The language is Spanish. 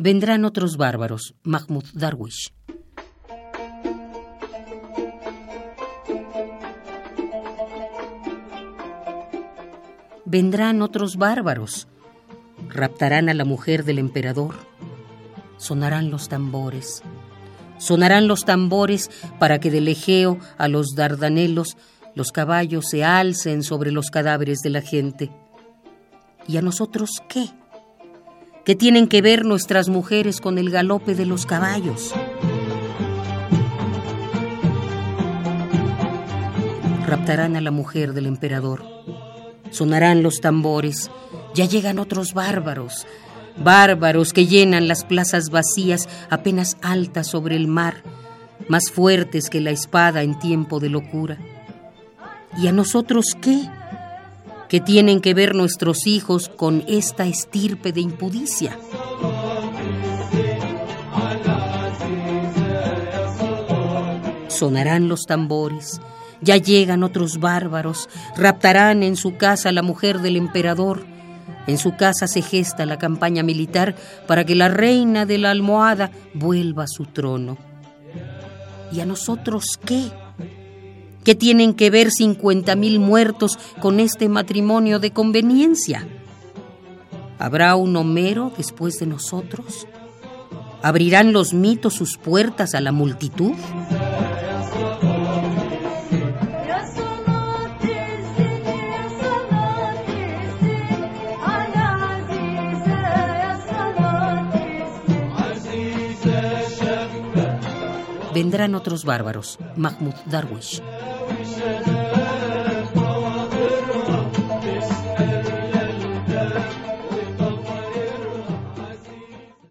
Vendrán otros bárbaros, Mahmoud Darwish. Vendrán otros bárbaros, raptarán a la mujer del emperador, sonarán los tambores, sonarán los tambores para que del Egeo a los Dardanelos los caballos se alcen sobre los cadáveres de la gente. ¿Y a nosotros qué? ¿Qué tienen que ver nuestras mujeres con el galope de los caballos? Raptarán a la mujer del emperador. Sonarán los tambores. Ya llegan otros bárbaros. Bárbaros que llenan las plazas vacías apenas altas sobre el mar, más fuertes que la espada en tiempo de locura. ¿Y a nosotros qué? ¿Qué tienen que ver nuestros hijos con esta estirpe de impudicia? Sonarán los tambores, ya llegan otros bárbaros, raptarán en su casa la mujer del emperador. En su casa se gesta la campaña militar para que la reina de la almohada vuelva a su trono. ¿Y a nosotros qué? ¿Qué tienen que ver 50.000 muertos con este matrimonio de conveniencia? ¿Habrá un Homero después de nosotros? ¿Abrirán los mitos sus puertas a la multitud? vendrán otros bárbaros. Mahmoud Darwish. Moses.